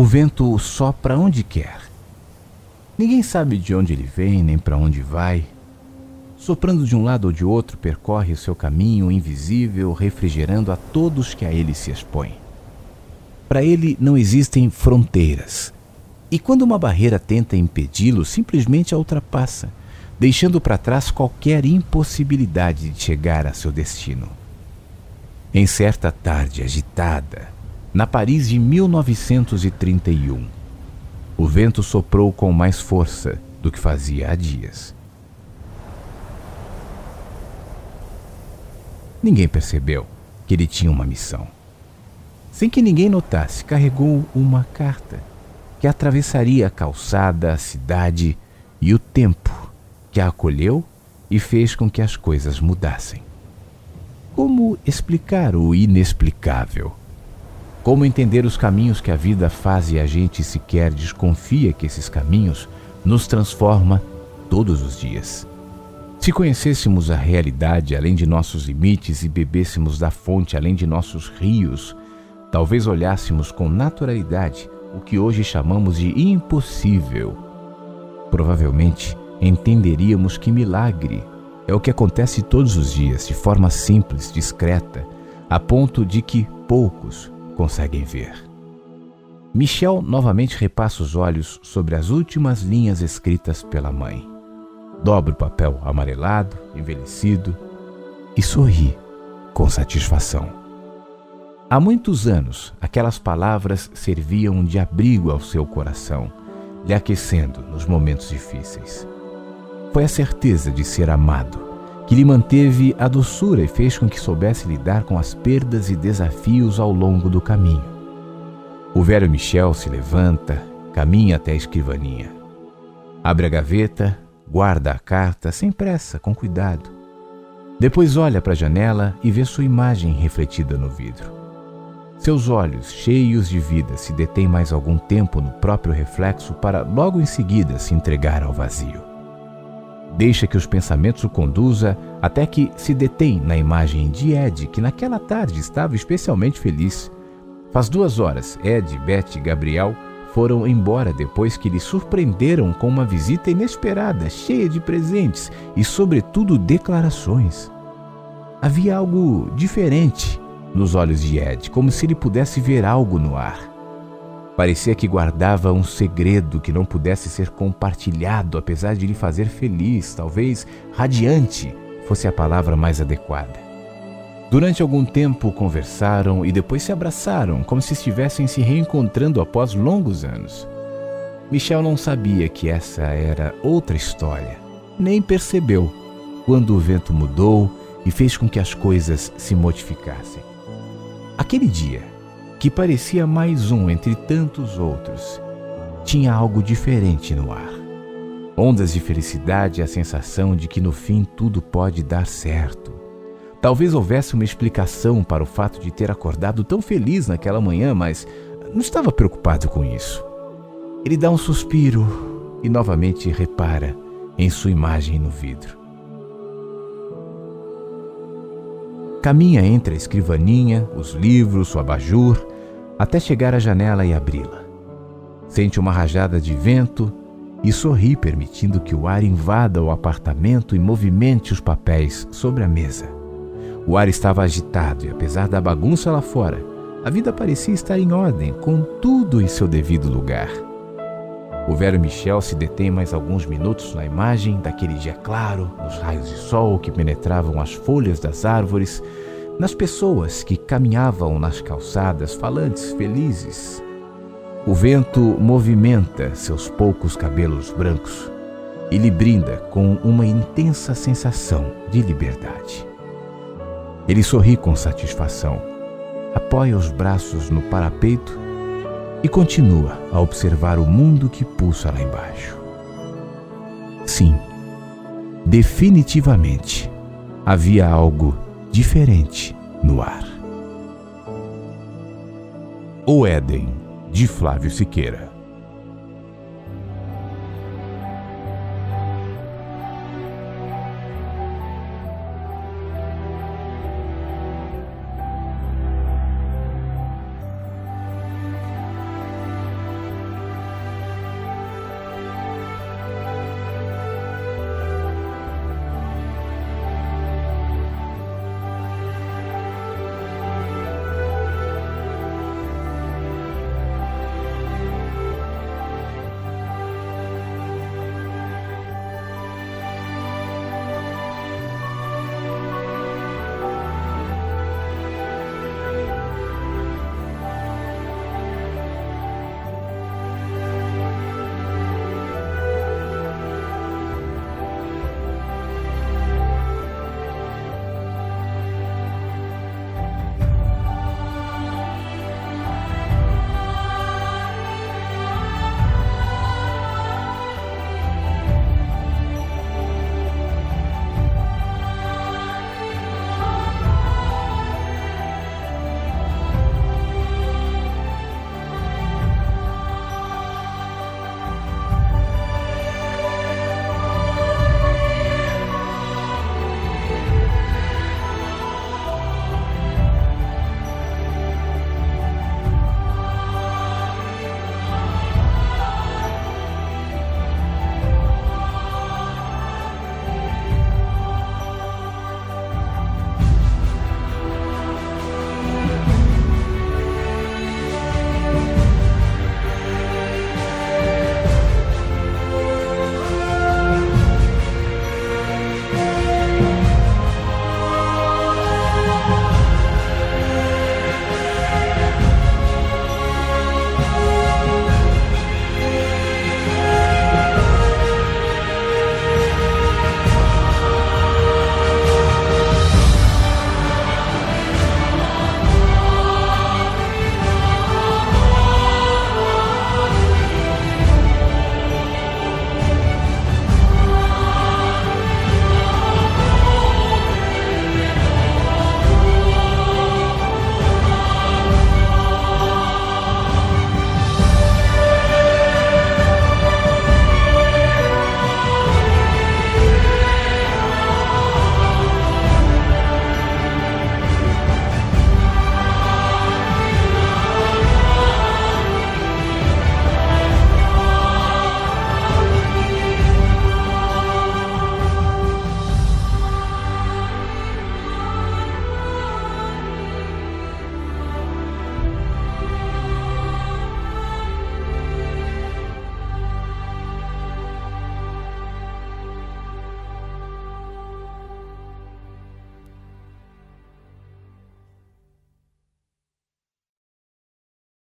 O vento sopra onde quer. Ninguém sabe de onde ele vem nem para onde vai. Soprando de um lado ou de outro, percorre o seu caminho invisível, refrigerando a todos que a ele se expõem. Para ele não existem fronteiras. E quando uma barreira tenta impedi-lo, simplesmente a ultrapassa, deixando para trás qualquer impossibilidade de chegar a seu destino. Em certa tarde agitada, na Paris de 1931. O vento soprou com mais força do que fazia há dias. Ninguém percebeu que ele tinha uma missão. Sem que ninguém notasse, carregou uma carta que atravessaria a calçada, a cidade e o tempo, que a acolheu e fez com que as coisas mudassem. Como explicar o inexplicável? Como entender os caminhos que a vida faz e a gente sequer desconfia que esses caminhos nos transforma todos os dias? Se conhecêssemos a realidade além de nossos limites e bebêssemos da fonte além de nossos rios, talvez olhássemos com naturalidade o que hoje chamamos de impossível. Provavelmente entenderíamos que milagre é o que acontece todos os dias de forma simples, discreta, a ponto de que poucos conseguem ver. Michel novamente repassa os olhos sobre as últimas linhas escritas pela mãe. Dobra o papel amarelado, envelhecido e sorri com satisfação. Há muitos anos, aquelas palavras serviam de abrigo ao seu coração, lhe aquecendo nos momentos difíceis. Foi a certeza de ser amado que lhe manteve a doçura e fez com que soubesse lidar com as perdas e desafios ao longo do caminho. O velho Michel se levanta, caminha até a escrivaninha. Abre a gaveta, guarda a carta sem pressa, com cuidado. Depois olha para a janela e vê sua imagem refletida no vidro. Seus olhos, cheios de vida, se detêm mais algum tempo no próprio reflexo para logo em seguida se entregar ao vazio. Deixa que os pensamentos o conduza até que se detém na imagem de Ed, que naquela tarde estava especialmente feliz. Faz duas horas, Ed, Beth e Gabriel foram embora depois que lhe surpreenderam com uma visita inesperada, cheia de presentes e, sobretudo, declarações. Havia algo diferente nos olhos de Ed, como se ele pudesse ver algo no ar. Parecia que guardava um segredo que não pudesse ser compartilhado, apesar de lhe fazer feliz, talvez radiante fosse a palavra mais adequada. Durante algum tempo conversaram e depois se abraçaram, como se estivessem se reencontrando após longos anos. Michel não sabia que essa era outra história, nem percebeu quando o vento mudou e fez com que as coisas se modificassem. Aquele dia, que parecia mais um entre tantos outros, tinha algo diferente no ar. Ondas de felicidade e a sensação de que no fim tudo pode dar certo. Talvez houvesse uma explicação para o fato de ter acordado tão feliz naquela manhã, mas não estava preocupado com isso. Ele dá um suspiro e novamente repara em sua imagem no vidro. Caminha entre a escrivaninha, os livros, o abajur, até chegar à janela e abri-la. Sente uma rajada de vento e sorri, permitindo que o ar invada o apartamento e movimente os papéis sobre a mesa. O ar estava agitado e, apesar da bagunça lá fora, a vida parecia estar em ordem, com tudo em seu devido lugar. O velho Michel se detém mais alguns minutos na imagem daquele dia claro, nos raios de sol que penetravam as folhas das árvores, nas pessoas que caminhavam nas calçadas, falantes, felizes. O vento movimenta seus poucos cabelos brancos e lhe brinda com uma intensa sensação de liberdade. Ele sorri com satisfação, apoia os braços no parapeito e continua a observar o mundo que pulsa lá embaixo. Sim, definitivamente havia algo diferente no ar. O Éden, de Flávio Siqueira.